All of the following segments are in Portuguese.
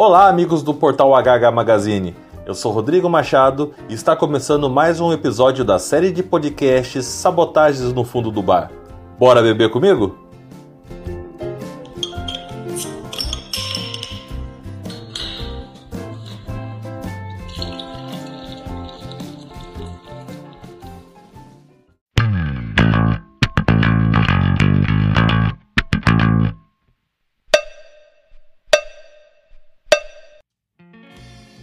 Olá, amigos do portal HH Magazine. Eu sou Rodrigo Machado e está começando mais um episódio da série de podcasts Sabotagens no Fundo do Bar. Bora beber comigo?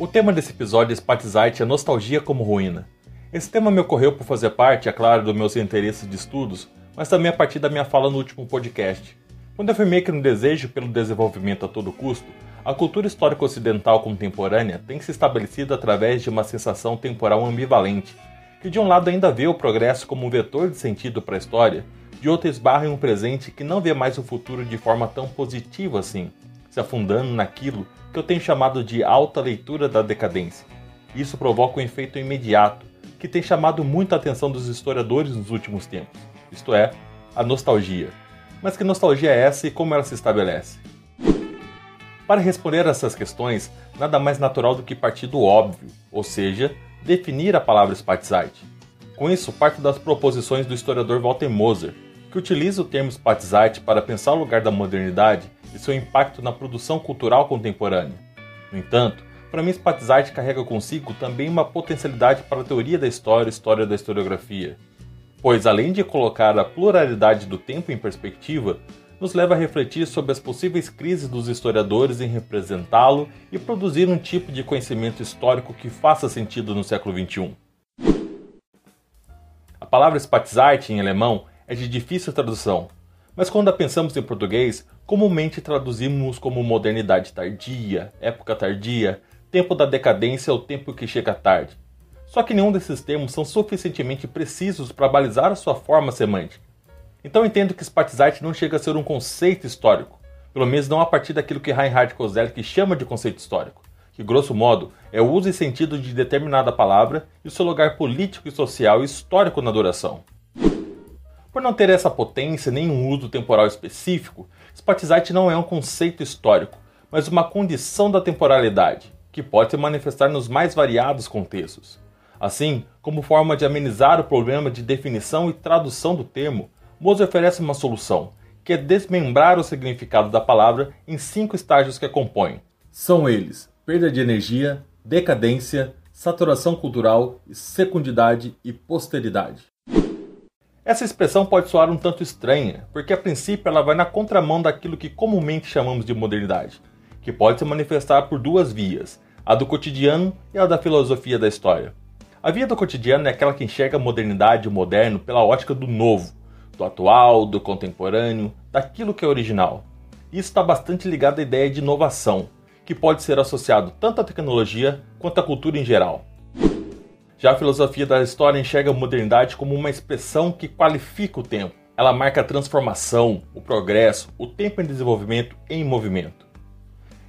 O tema desse episódio Spatizite é nostalgia como ruína. Esse tema me ocorreu por fazer parte, é claro, dos meus interesses de estudos, mas também a partir da minha fala no último podcast. Quando afirmei que no desejo pelo desenvolvimento a todo custo, a cultura histórica ocidental contemporânea tem se estabelecido através de uma sensação temporal ambivalente, que de um lado ainda vê o progresso como um vetor de sentido para a história, de outro esbarra em um presente que não vê mais o futuro de forma tão positiva assim, se afundando naquilo que eu tenho chamado de alta leitura da decadência. Isso provoca um efeito imediato, que tem chamado muita atenção dos historiadores nos últimos tempos, isto é, a nostalgia. Mas que nostalgia é essa e como ela se estabelece? Para responder a essas questões, nada mais natural do que partir do óbvio, ou seja, definir a palavra Spatizite. Com isso, parto das proposições do historiador Walter Moser, que utiliza o termo Spatizite para pensar o lugar da modernidade e seu impacto na produção cultural contemporânea. No entanto, para mim, Spatizite carrega consigo também uma potencialidade para a teoria da história e história da historiografia, pois além de colocar a pluralidade do tempo em perspectiva, nos leva a refletir sobre as possíveis crises dos historiadores em representá-lo e produzir um tipo de conhecimento histórico que faça sentido no século XXI. A palavra Spatizite em alemão é de difícil tradução, mas quando pensamos em português, comumente traduzimos como modernidade tardia, época tardia, tempo da decadência ou tempo que chega tarde. Só que nenhum desses termos são suficientemente precisos para balizar a sua forma semântica. Então entendo que Spatizite não chega a ser um conceito histórico, pelo menos não a partir daquilo que Reinhard Koselleck chama de conceito histórico, que grosso modo é o uso e sentido de determinada palavra e o seu lugar político e social e histórico na duração. Por não ter essa potência nem um uso temporal específico, Spatizite não é um conceito histórico, mas uma condição da temporalidade, que pode se manifestar nos mais variados contextos. Assim, como forma de amenizar o problema de definição e tradução do termo, Moser oferece uma solução, que é desmembrar o significado da palavra em cinco estágios que a compõem. São eles: perda de energia, decadência, saturação cultural, secundidade e posteridade. Essa expressão pode soar um tanto estranha, porque a princípio ela vai na contramão daquilo que comumente chamamos de modernidade, que pode se manifestar por duas vias, a do cotidiano e a da filosofia da história. A via do cotidiano é aquela que enxerga a modernidade e o moderno pela ótica do novo, do atual, do contemporâneo, daquilo que é original. Isso está bastante ligado à ideia de inovação, que pode ser associado tanto à tecnologia quanto à cultura em geral. Já a filosofia da história enxerga a modernidade como uma expressão que qualifica o tempo. Ela marca a transformação, o progresso, o tempo em desenvolvimento em movimento.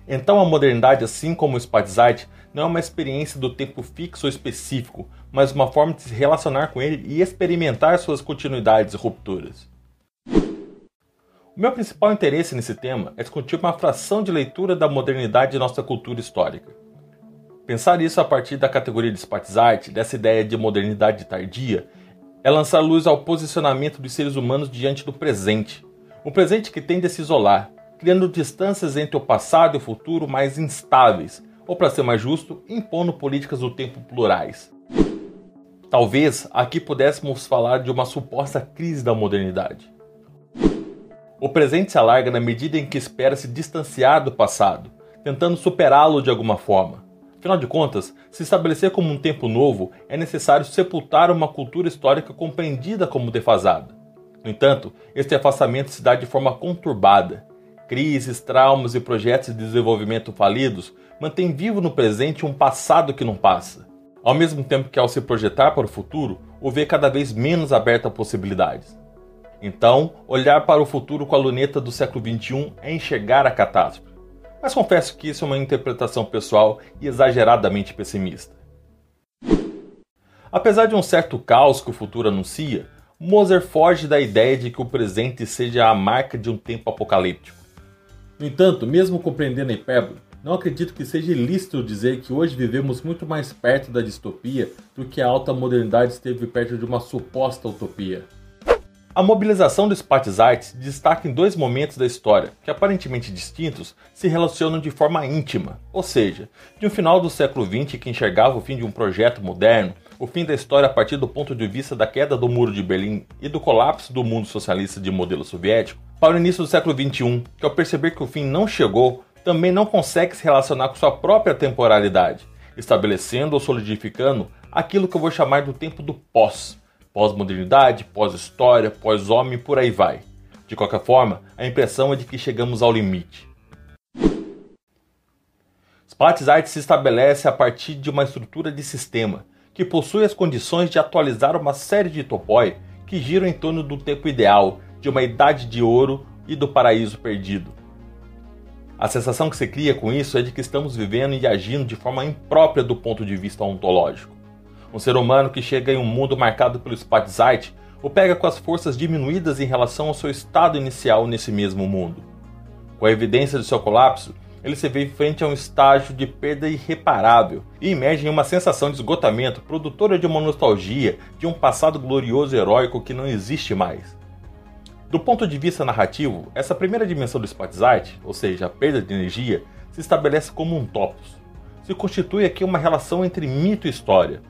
Então a modernidade, assim como o Spatizite, não é uma experiência do tempo fixo ou específico, mas uma forma de se relacionar com ele e experimentar suas continuidades e rupturas. O meu principal interesse nesse tema é discutir uma fração de leitura da modernidade de nossa cultura histórica. Pensar isso a partir da categoria de Spatizite, dessa ideia de modernidade tardia, é lançar luz ao posicionamento dos seres humanos diante do presente. Um presente que tende a se isolar, criando distâncias entre o passado e o futuro mais instáveis, ou para ser mais justo, impondo políticas do tempo plurais. Talvez aqui pudéssemos falar de uma suposta crise da modernidade. O presente se alarga na medida em que espera se distanciar do passado, tentando superá-lo de alguma forma. Afinal de contas, se estabelecer como um tempo novo, é necessário sepultar uma cultura histórica compreendida como defasada. No entanto, este afastamento se dá de forma conturbada. Crises, traumas e projetos de desenvolvimento falidos mantêm vivo no presente um passado que não passa, ao mesmo tempo que, ao se projetar para o futuro, o vê cada vez menos aberto a possibilidades. Então, olhar para o futuro com a luneta do século XXI é enxergar a catástrofe mas confesso que isso é uma interpretação pessoal e exageradamente pessimista. Apesar de um certo caos que o futuro anuncia, Moser foge da ideia de que o presente seja a marca de um tempo apocalíptico. No entanto, mesmo compreendendo a hipérbole, não acredito que seja ilícito dizer que hoje vivemos muito mais perto da distopia do que a alta modernidade esteve perto de uma suposta utopia. A mobilização do Spatizart se destaca em dois momentos da história, que aparentemente distintos, se relacionam de forma íntima, ou seja, de um final do século XX que enxergava o fim de um projeto moderno, o fim da história a partir do ponto de vista da queda do Muro de Berlim e do colapso do mundo socialista de modelo soviético, para o início do século XXI, que ao perceber que o fim não chegou, também não consegue se relacionar com sua própria temporalidade, estabelecendo ou solidificando aquilo que eu vou chamar do tempo do pós, pós-modernidade, pós-história, pós-homem, por aí vai. De qualquer forma, a impressão é de que chegamos ao limite. Spatz Art se estabelece a partir de uma estrutura de sistema que possui as condições de atualizar uma série de topoi que giram em torno do tempo ideal, de uma idade de ouro e do paraíso perdido. A sensação que se cria com isso é de que estamos vivendo e agindo de forma imprópria do ponto de vista ontológico. Um ser humano que chega em um mundo marcado pelo Spatzheit o pega com as forças diminuídas em relação ao seu estado inicial nesse mesmo mundo. Com a evidência de seu colapso, ele se vê frente a um estágio de perda irreparável e emerge em uma sensação de esgotamento produtora de uma nostalgia de um passado glorioso e heróico que não existe mais. Do ponto de vista narrativo, essa primeira dimensão do Spatzheit, ou seja, a perda de energia, se estabelece como um topos. Se constitui aqui uma relação entre mito e história,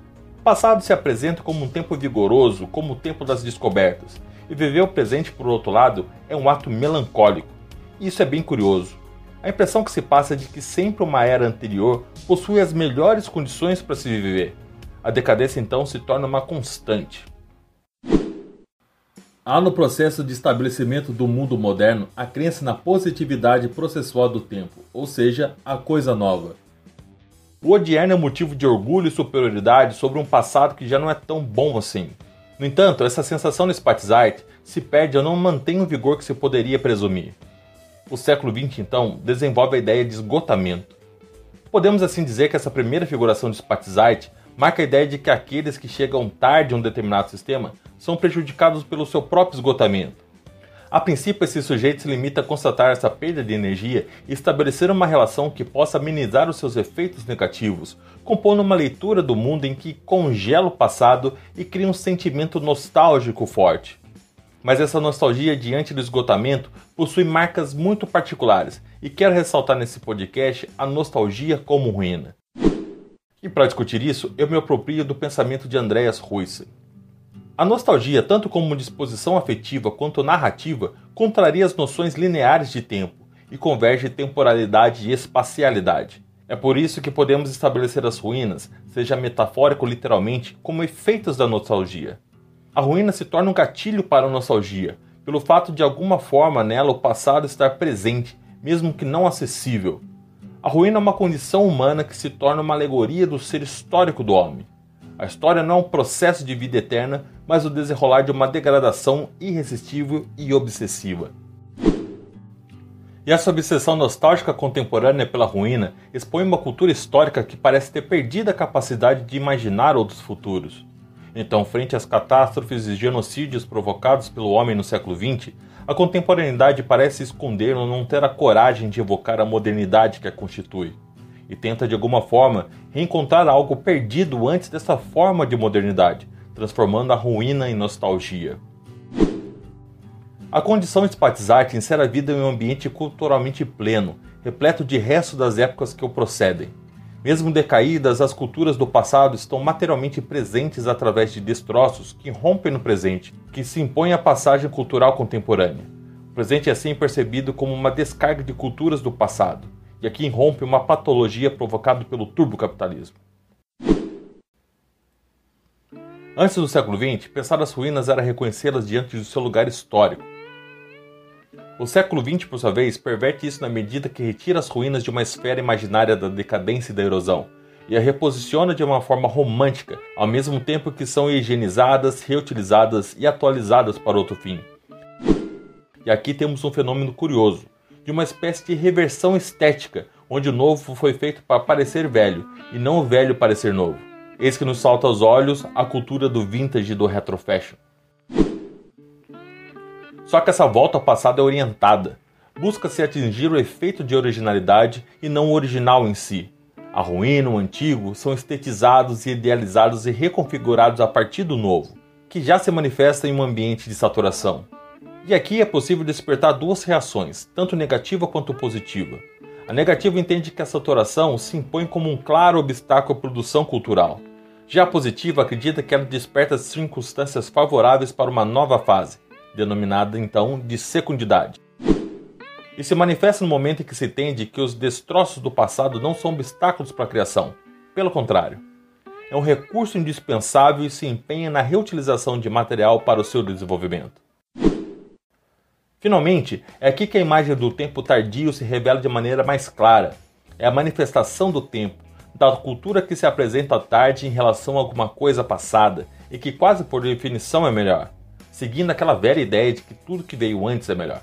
passado se apresenta como um tempo vigoroso, como o tempo das descobertas, e viver o presente, por outro lado, é um ato melancólico. Isso é bem curioso. A impressão que se passa é de que sempre uma era anterior possui as melhores condições para se viver. A decadência então se torna uma constante. Há no processo de estabelecimento do mundo moderno a crença na positividade processual do tempo, ou seja, a coisa nova. O odierno é motivo de orgulho e superioridade sobre um passado que já não é tão bom assim. No entanto, essa sensação no Spatzheit se perde ou não mantém o vigor que se poderia presumir. O século XX, então, desenvolve a ideia de esgotamento. Podemos assim dizer que essa primeira figuração de Spatzheit marca a ideia de que aqueles que chegam tarde a um determinado sistema são prejudicados pelo seu próprio esgotamento. A princípio, esse sujeito se limita a constatar essa perda de energia e estabelecer uma relação que possa amenizar os seus efeitos negativos, compondo uma leitura do mundo em que congela o passado e cria um sentimento nostálgico forte. Mas essa nostalgia diante do esgotamento possui marcas muito particulares e quero ressaltar nesse podcast a nostalgia como ruína. E para discutir isso, eu me aproprio do pensamento de Andreas Huyssen. A nostalgia, tanto como disposição afetiva quanto narrativa, contraria as noções lineares de tempo e converge temporalidade e espacialidade. É por isso que podemos estabelecer as ruínas, seja metafórico ou literalmente, como efeitos da nostalgia. A ruína se torna um gatilho para a nostalgia, pelo fato de alguma forma nela o passado estar presente, mesmo que não acessível. A ruína é uma condição humana que se torna uma alegoria do ser histórico do homem. A história não é um processo de vida eterna, mas o desenrolar de uma degradação irresistível e obsessiva. E essa obsessão nostálgica contemporânea pela ruína expõe uma cultura histórica que parece ter perdido a capacidade de imaginar outros futuros. Então, frente às catástrofes e genocídios provocados pelo homem no século XX, a contemporaneidade parece esconder ou não ter a coragem de evocar a modernidade que a constitui e tenta de alguma forma reencontrar algo perdido antes dessa forma de modernidade, transformando a ruína em nostalgia. A condição Spatzart insere a vida em um ambiente culturalmente pleno, repleto de restos das épocas que o procedem. Mesmo decaídas, as culturas do passado estão materialmente presentes através de destroços que rompem no presente, que se impõem à passagem cultural contemporânea. O presente é assim percebido como uma descarga de culturas do passado, e aqui irrompe uma patologia provocada pelo turbocapitalismo. Antes do século XX, pensar as ruínas era reconhecê-las diante do seu lugar histórico. O século XX, por sua vez, perverte isso na medida que retira as ruínas de uma esfera imaginária da decadência e da erosão e a reposiciona de uma forma romântica, ao mesmo tempo que são higienizadas, reutilizadas e atualizadas para outro fim. E aqui temos um fenômeno curioso de uma espécie de reversão estética, onde o novo foi feito para parecer velho e não o velho parecer novo. Eis que nos salta aos olhos a cultura do vintage e do retrofashion. Só que essa volta ao passado é orientada. busca-se atingir o efeito de originalidade e não o original em si. A ruína, o antigo, são estetizados e idealizados e reconfigurados a partir do novo, que já se manifesta em um ambiente de saturação. E aqui é possível despertar duas reações, tanto negativa quanto positiva. A negativa entende que a saturação se impõe como um claro obstáculo à produção cultural. Já a positiva acredita que ela desperta circunstâncias favoráveis para uma nova fase, denominada então de secundidade. E se manifesta no momento em que se entende que os destroços do passado não são obstáculos para a criação. Pelo contrário, é um recurso indispensável e se empenha na reutilização de material para o seu desenvolvimento. Finalmente, é aqui que a imagem do tempo tardio se revela de maneira mais clara. É a manifestação do tempo, da cultura que se apresenta tarde em relação a alguma coisa passada e que quase por definição é melhor, seguindo aquela velha ideia de que tudo que veio antes é melhor.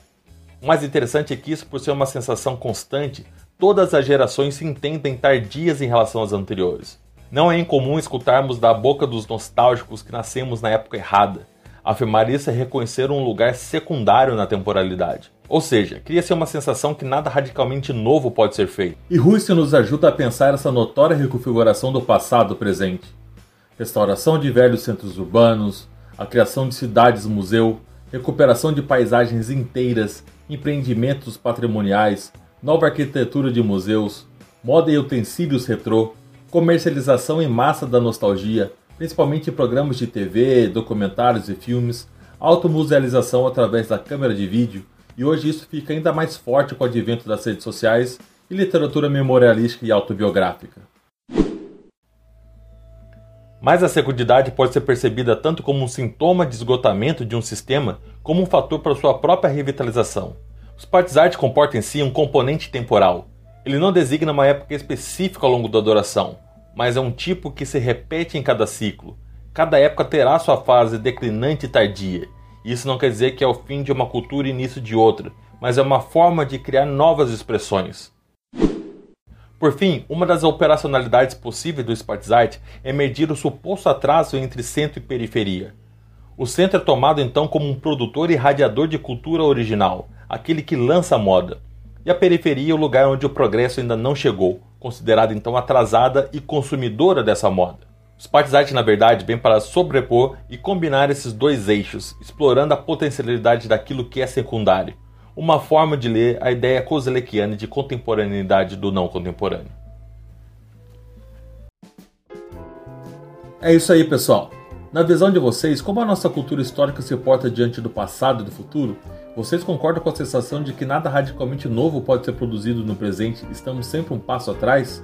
O mais interessante é que isso, por ser uma sensação constante, todas as gerações se entendem tardias em relação às anteriores. Não é incomum escutarmos da boca dos nostálgicos que nascemos na época errada, Afirmar isso é reconhecer um lugar secundário na temporalidade. Ou seja, cria-se uma sensação que nada radicalmente novo pode ser feito. E Russo nos ajuda a pensar essa notória reconfiguração do passado presente. Restauração de velhos centros urbanos, a criação de cidades-museu, recuperação de paisagens inteiras, empreendimentos patrimoniais, nova arquitetura de museus, moda e utensílios retrô, comercialização em massa da nostalgia, principalmente em programas de TV, documentários e filmes, automusealização através da câmera de vídeo, e hoje isso fica ainda mais forte com o advento das redes sociais e literatura memorialística e autobiográfica. Mas a secundidade pode ser percebida tanto como um sintoma de esgotamento de um sistema, como um fator para sua própria revitalização. Os partes art comportam em si um componente temporal. Ele não designa uma época específica ao longo da duração, mas é um tipo que se repete em cada ciclo. Cada época terá sua fase declinante e tardia. Isso não quer dizer que é o fim de uma cultura e início de outra, mas é uma forma de criar novas expressões. Por fim, uma das operacionalidades possíveis do Spartizite é medir o suposto atraso entre centro e periferia. O centro é tomado então como um produtor e radiador de cultura original, aquele que lança a moda, e a periferia é o lugar onde o progresso ainda não chegou, considerada então atrasada e consumidora dessa moda. Os Art, na verdade, vêm para sobrepor e combinar esses dois eixos, explorando a potencialidade daquilo que é secundário, uma forma de ler a ideia kozelekiana de contemporaneidade do não contemporâneo. É isso aí, pessoal. Na visão de vocês, como a nossa cultura histórica se porta diante do passado e do futuro? Vocês concordam com a sensação de que nada radicalmente novo pode ser produzido no presente estamos sempre um passo atrás?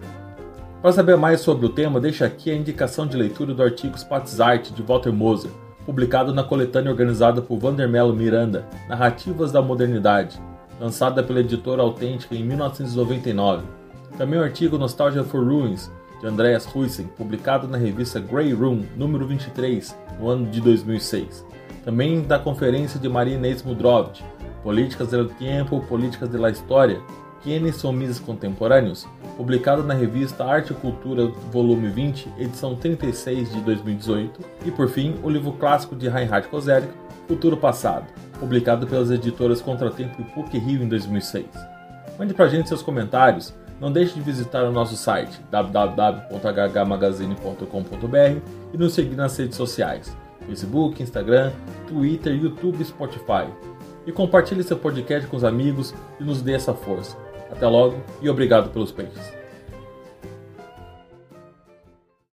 Para saber mais sobre o tema, deixa aqui a indicação de leitura do artigo Art de Walter Moser, publicado na coletânea organizada por Vandermelo Miranda, Narrativas da Modernidade, lançada pela editora Autêntica em 1999. Também o artigo Nostalgia for Ruins, de Andreas Huysen, publicado na revista Grey Room, número 23, no ano de 2006. Também da conferência de Maria Inês Mudrovich, Políticas del Tiempo, Políticas de la História, Quienes são Mises Contemporâneos, publicado na revista Arte e Cultura, volume 20, edição 36 de 2018, e por fim, o livro clássico de Reinhard Kozelek, Futuro Passado, publicado pelas editoras Contratempo e PUC Rio em 2006. Mande pra gente seus comentários, não deixe de visitar o nosso site www.hhmagazine.com.br e nos seguir nas redes sociais. Facebook, Instagram, Twitter, YouTube e Spotify. E compartilhe seu podcast com os amigos e nos dê essa força. Até logo e obrigado pelos peixes.